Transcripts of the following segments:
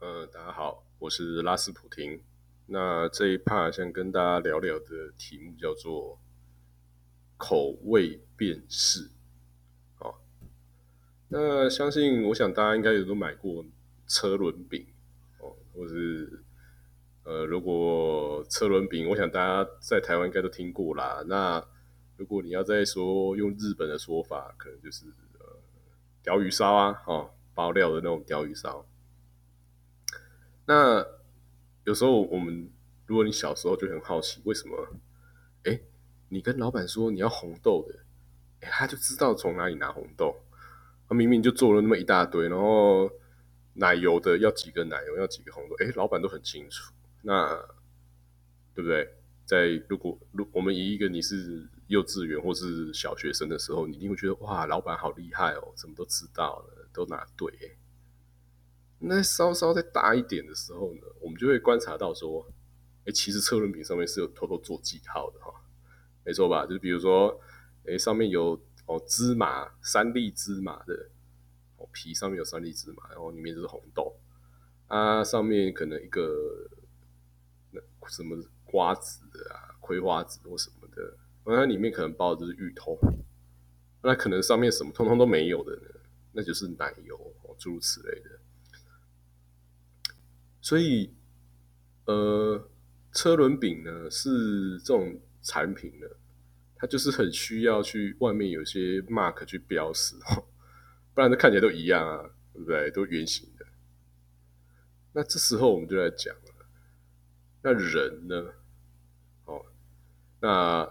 呃，大家好，我是拉斯普廷。那这一 part 想跟大家聊聊的题目叫做口味辨识。哦，那相信我想大家应该也都买过车轮饼哦，或是呃，如果车轮饼，我想大家在台湾应该都听过啦。那如果你要再说用日本的说法，可能就是呃，鲷鱼烧啊，哦，包料的那种鲷鱼烧。那有时候我们，如果你小时候就很好奇，为什么？哎，你跟老板说你要红豆的，哎，他就知道从哪里拿红豆。他明明就做了那么一大堆，然后奶油的要几个奶油，要几个红豆，哎，老板都很清楚。那对不对？在如果如我们以一个你是幼稚园或是小学生的时候，你一定会觉得哇，老板好厉害哦，怎么都知道了，都拿对。那稍稍再大一点的时候呢，我们就会观察到说，哎，其实车轮饼上面是有偷偷做记号的哈，没错吧？就是比如说，哎，上面有哦芝麻三粒芝麻的，哦皮上面有三粒芝麻，然后里面就是红豆啊，上面可能一个那什么瓜子啊、葵花籽或什么的，那它里面可能包的就是芋头，那可能上面什么通通都没有的呢，那就是奶油哦，诸如此类的。所以，呃，车轮饼呢是这种产品呢，它就是很需要去外面有些 mark 去标识哦，不然它看起来都一样啊，对不对？都圆形的。那这时候我们就来讲了，那人呢？哦，那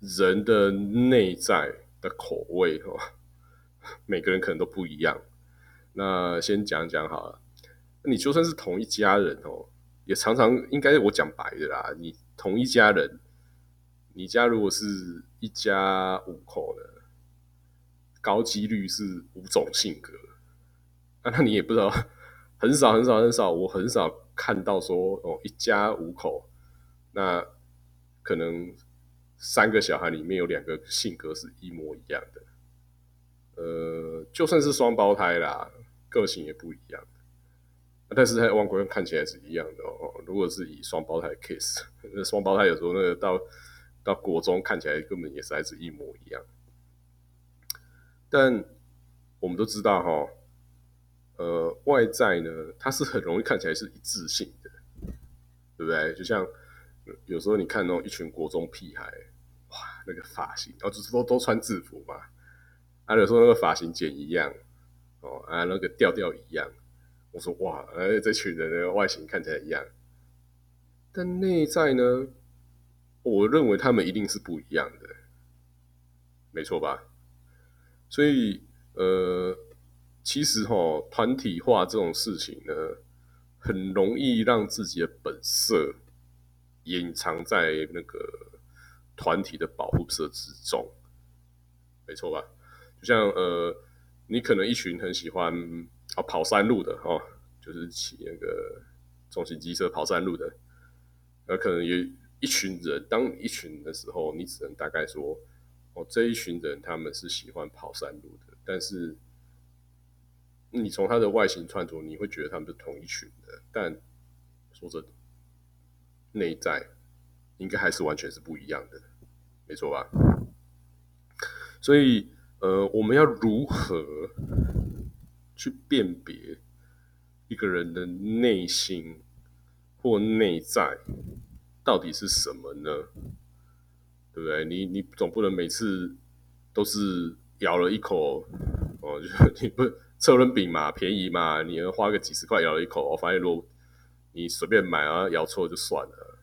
人的内在的口味哦，每个人可能都不一样。那先讲讲好了。你就算是同一家人哦，也常常应该我讲白的啦。你同一家人，你家如果是一家五口的，高几率是五种性格。那你也不知道，很少很少很少，我很少看到说哦，一家五口，那可能三个小孩里面有两个性格是一模一样的。呃，就算是双胞胎啦，个性也不一样。但是在外国人看起来是一样的哦。如果是以双胞胎 case，那双胞胎有时候那个到到国中看起来根本也是还是一模一样。但我们都知道哈，呃，外在呢，它是很容易看起来是一致性的，对不对？就像有时候你看那种一群国中屁孩，哇，那个发型，然后就是都都穿制服嘛，啊，有时候那个发型剪一样，哦，啊，那个调调一样。我说哇，哎，这群人的外形看起来一样，但内在呢？我认为他们一定是不一样的，没错吧？所以，呃，其实哈，团体化这种事情呢，很容易让自己的本色隐藏在那个团体的保护色之中，没错吧？就像呃，你可能一群很喜欢。啊，跑山路的哦，就是骑那个重型机车跑山路的，那可能有一群人。当一群的时候，你只能大概说，哦，这一群人他们是喜欢跑山路的。但是，你从他的外形穿着，你会觉得他们是同一群的。但说真，内在应该还是完全是不一样的，没错吧？所以，呃，我们要如何？去辨别一个人的内心或内在到底是什么呢？对不对？你你总不能每次都是咬了一口哦，就是你不车轮饼嘛，便宜嘛，你能花个几十块咬了一口，我发现如果你随便买啊，咬错就算了。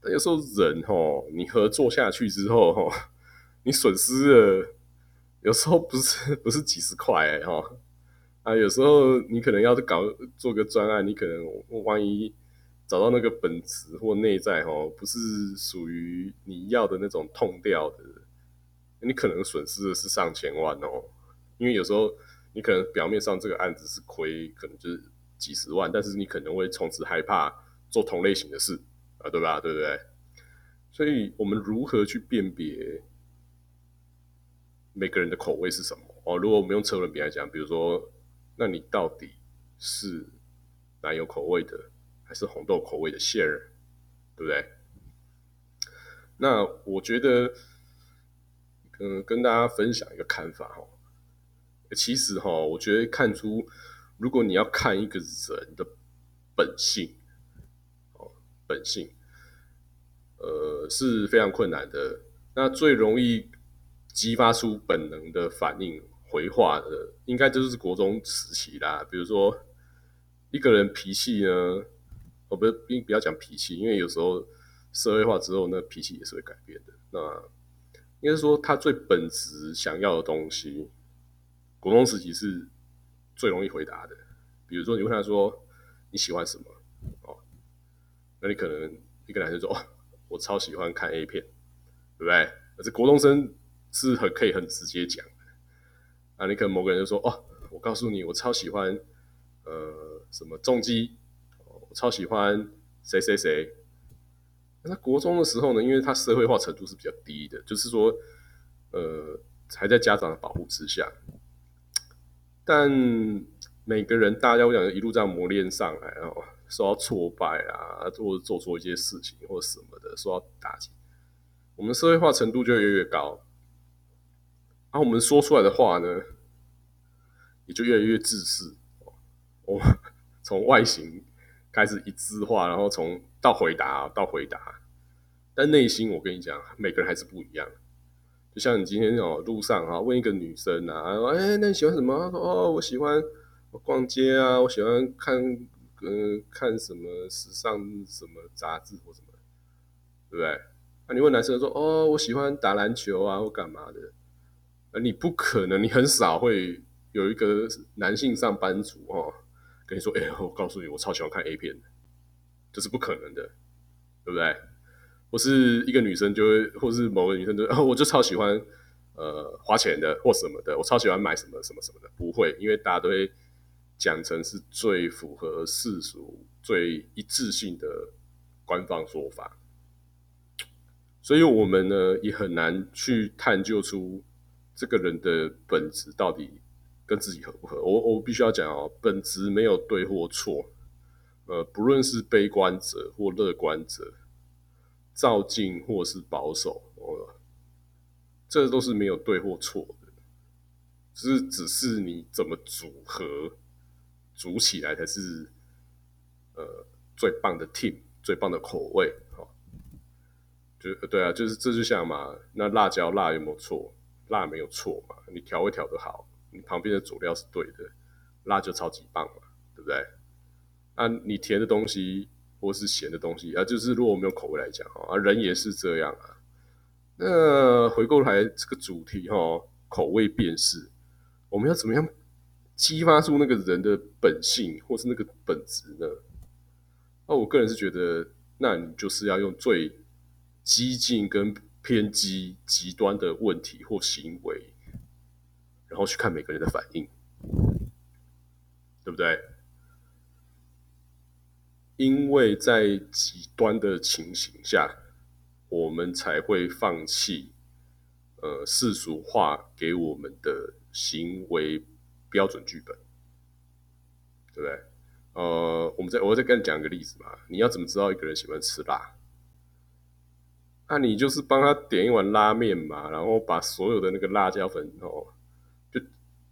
但有时候人哦，你合作下去之后哦，你损失了，有时候不是不是几十块哈。啊，有时候你可能要是搞做个专案，你可能万一找到那个本质或内在哦，不是属于你要的那种痛调的，你可能损失的是上千万哦。因为有时候你可能表面上这个案子是亏，可能就是几十万，但是你可能会从此害怕做同类型的事啊，对吧？对不对？所以我们如何去辨别每个人的口味是什么？哦，如果我们用车轮饼来讲，比如说。那你到底是奶油口味的，还是红豆口味的馅儿，对不对？那我觉得，嗯，跟大家分享一个看法哈。其实哈，我觉得看出，如果你要看一个人的本性，哦，本性，呃，是非常困难的。那最容易激发出本能的反应、回话的，应该就是国中时期啦。比如说，一个人脾气呢，哦，不是，不要讲脾气，因为有时候。社会化之后，那脾气也是会改变的。那应该说，他最本质想要的东西，国中时期是最容易回答的。比如说，你问他说你喜欢什么哦，那你可能一个男生说哦，我超喜欢看 A 片，对不对？而是国中生是很可以很直接讲。啊，你可能某个人就说哦，我告诉你，我超喜欢呃什么重击，我超喜欢谁谁谁。那国中的时候呢，因为他社会化程度是比较低的，就是说，呃，还在家长的保护之下。但每个人，大家我讲一路这样磨练上来，然后受到挫败啊，或者做错一些事情或者什么的，受到打击，我们社会化程度就越来越高。然后我们说出来的话呢，也就越来越自私。我从外形。开始一致化，然后从到回答到回答，但内心我跟你讲，每个人还是不一样。就像你今天哦，路上啊，问一个女生啊，哎，那你喜欢什么？说哦，我喜欢逛街啊，我喜欢看嗯看什么时尚什么杂志或什么，对不对？那你问男生说哦，我喜欢打篮球啊，或干嘛的？你不可能，你很少会有一个男性上班族哦。跟你说，哎，我告诉你，我超喜欢看 A 片的，这是不可能的，对不对？或是一个女生就会，或是某个女生就，我就超喜欢呃花钱的或什么的，我超喜欢买什么什么什么的，不会，因为大家都会讲成是最符合世俗、最一致性的官方说法，所以我们呢也很难去探究出这个人的本质到底。跟自己合不合？我我必须要讲哦，本质没有对或错。呃，不论是悲观者或乐观者，照进或是保守，哦，这都是没有对或错的，只是只是你怎么组合组起来才是呃最棒的 team，最棒的口味。哈，就对啊，就是这就像嘛，那辣椒辣有没有错？辣没有错嘛，你调味调的好。你旁边的佐料是对的，辣就超级棒嘛，对不对？啊，你甜的东西或是咸的东西啊，就是如果我们用口味来讲啊，人也是这样啊。那回过来这个主题哈，口味辨识，我们要怎么样激发出那个人的本性或是那个本质呢？那我个人是觉得，那你就是要用最激进跟偏激极端的问题或行为。然后去看每个人的反应，对不对？因为在极端的情形下，我们才会放弃呃世俗化给我们的行为标准剧本，对不对？呃，我们再我再跟你讲一个例子嘛。你要怎么知道一个人喜欢吃辣？那你就是帮他点一碗拉面嘛，然后把所有的那个辣椒粉哦。就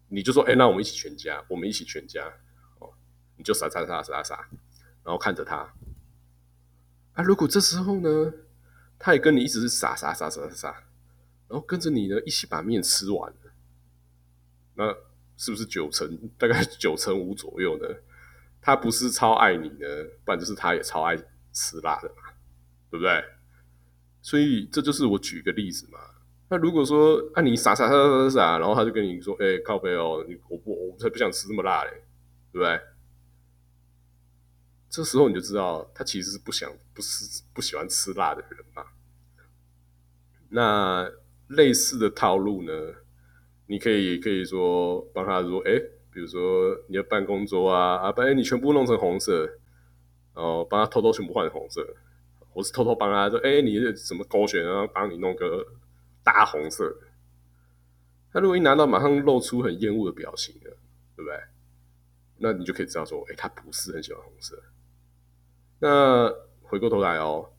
你就说，哎，那我们一起全家，我们一起全家，哦，你就撒撒撒撒撒，然后看着他，啊，如果这时候呢，他也跟你一直是撒撒撒撒撒，然后跟着你呢一起把面吃完，那是不是九成大概九成五左右呢？他不是超爱你呢，不然就是他也超爱吃辣的嘛，对不对？所以这就是我举一个例子嘛。那如果说啊，你傻傻傻傻傻傻，然后他就跟你说：“哎，靠背哦，你我不我才不想吃这么辣嘞，对不对？”这时候你就知道他其实是不想、不是不喜欢吃辣的人嘛。那类似的套路呢，你可以可以说帮他说：“哎，比如说你的办公桌啊啊，把你全部弄成红色，然后帮他偷偷全部换成红色，我是偷偷帮他说：哎，你什么勾选，然后帮你弄个。”大红色，他如果一拿到，马上露出很厌恶的表情了，对不对？那你就可以知道说，哎，他不是很喜欢红色。那回过头来哦，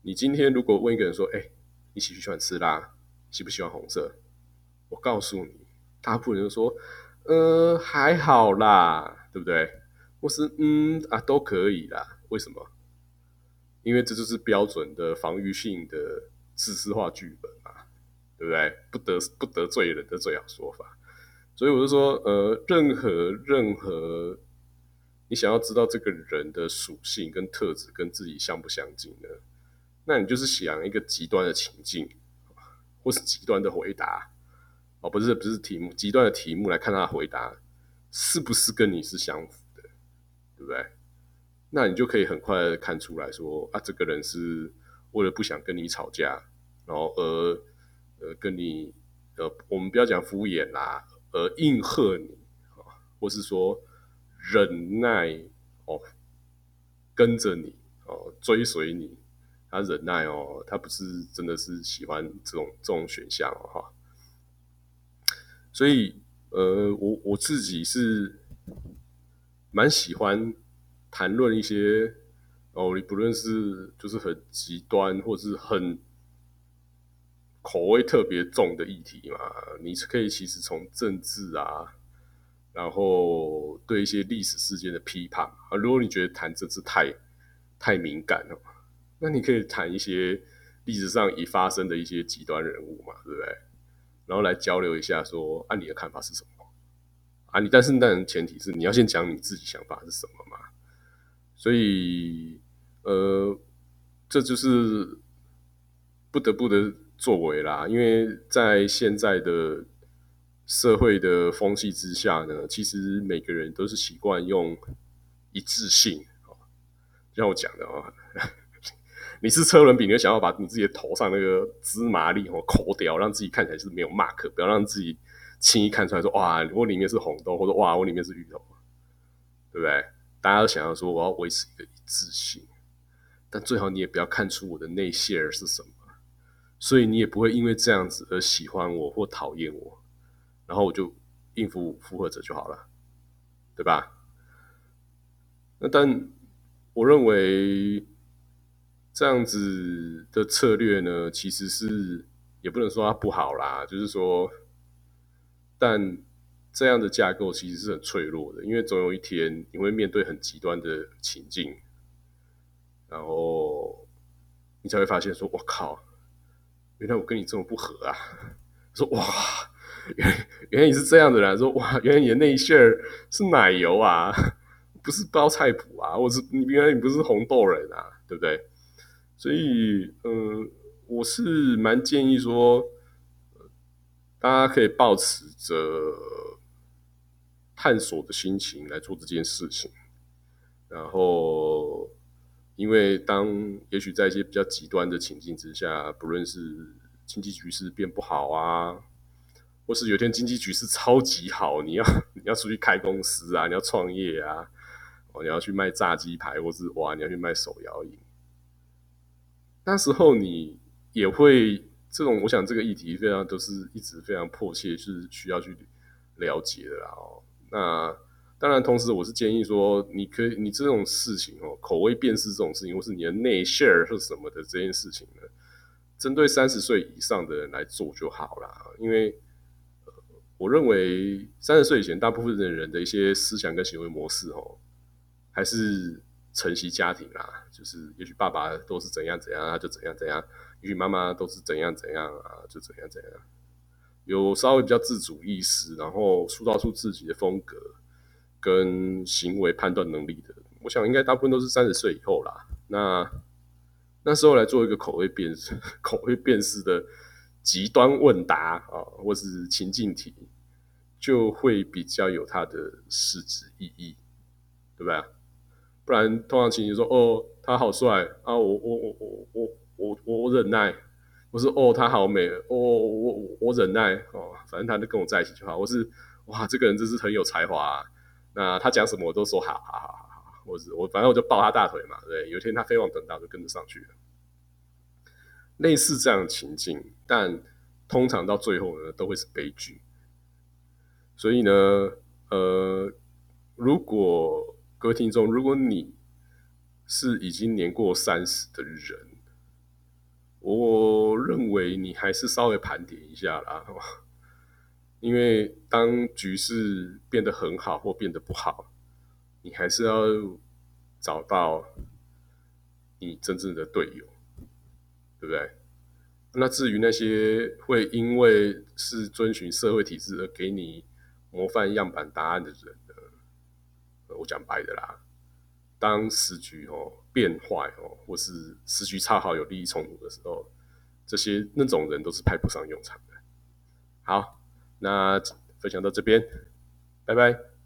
你今天如果问一个人说，哎，你喜不喜欢吃辣？喜不喜欢红色？我告诉你，大部分人都说，呃，还好啦，对不对？或是嗯啊，都可以啦。为什么？因为这就是标准的防御性的自私化剧本嘛，对不对？不得不得罪人的最好说法。所以我就说，呃，任何任何你想要知道这个人的属性跟特质跟自己相不相近呢？那你就是想一个极端的情境，或是极端的回答哦，不是不是题目，极端的题目来看他的回答是不是跟你是相符的，对不对？那你就可以很快看出来说啊，这个人是为了不想跟你吵架，然后而呃跟你呃，我们不要讲敷衍啦，而应和你啊，或是说忍耐哦，跟着你哦，追随你，他忍耐哦，他不是真的是喜欢这种这种选项哈。所以呃，我我自己是蛮喜欢。谈论一些哦，你不论是就是很极端，或者是很口味特别重的议题嘛，你是可以其实从政治啊，然后对一些历史事件的批判啊，如果你觉得谈政治太太敏感了，那你可以谈一些历史上已发生的一些极端人物嘛，对不对？然后来交流一下，说啊，你的看法是什么？啊，你但是但前提是你要先讲你自己想法是什么嘛。所以，呃，这就是不得不的作为啦。因为在现在的社会的风气之下呢，其实每个人都是习惯用一致性啊，就像我讲的啊，你是车轮饼，你就想要把你自己的头上那个芝麻粒哦抠掉，让自己看起来是没有 mark，不要让自己轻易看出来说哇，我里面是红豆，或者哇，我里面是芋头，对不对？大家都想要说我要维持一个一致性，但最好你也不要看出我的内馅是什么，所以你也不会因为这样子而喜欢我或讨厌我，然后我就应付附和者就好了，对吧？那但我认为这样子的策略呢，其实是也不能说它不好啦，就是说，但。这样的架构其实是很脆弱的，因为总有一天你会面对很极端的情境，然后你才会发现说：“我靠，原来我跟你这么不合啊！”说：“哇，原原来你是这样的人。”说：“哇，原来你的内馅是奶油啊，不是包菜谱啊，我是你原来你不是红豆人啊，对不对？”所以，嗯，我是蛮建议说，大家可以保持着。探索的心情来做这件事情，然后，因为当也许在一些比较极端的情境之下，不论是经济局势变不好啊，或是有一天经济局势超级好，你要 你要出去开公司啊，你要创业啊，哦，你要去卖炸鸡排，或是哇，你要去卖手摇饮，那时候你也会这种，我想这个议题非常都是一直非常迫切，是需要去了解的啦。哦。那当然，同时我是建议说，你可以你这种事情哦，口味辨识这种事情，或是你的内馅儿是什么的这件事情呢，针对三十岁以上的人来做就好了。因为我认为三十岁以前，大部分的人的一些思想跟行为模式哦，还是承袭家庭啦，就是也许爸爸都是怎样怎样，他就怎样怎样；也许妈妈都是怎样怎样啊，就怎样怎样。有稍微比较自主意识，然后塑造出自己的风格跟行为判断能力的，我想应该大部分都是三十岁以后啦。那那时候来做一个口味辨识、口味辨识的极端问答啊，或是情境题，就会比较有它的实质意义，对不对？不然通常情形说，哦，他好帅啊，我我我我我我我忍耐。我说哦，他好美哦，我我我忍耐哦，反正他就跟我在一起就好。我是哇，这个人真是很有才华。那他讲什么我都说好好好好好。我是我反正我就抱他大腿嘛，对。有一天他飞黄腾达，就跟着上去了。类似这样的情境，但通常到最后呢，都会是悲剧。所以呢，呃，如果各位听众，如果你是已经年过三十的人，我认为你还是稍微盘点一下啦，因为当局势变得很好或变得不好，你还是要找到你真正的队友，对不对？那至于那些会因为是遵循社会体制而给你模范样板答案的人呢？我讲白的啦。当时局哦变坏哦，或是时局差好有利益冲突的时候，这些那种人都是派不上用场的。好，那分享到这边，拜拜。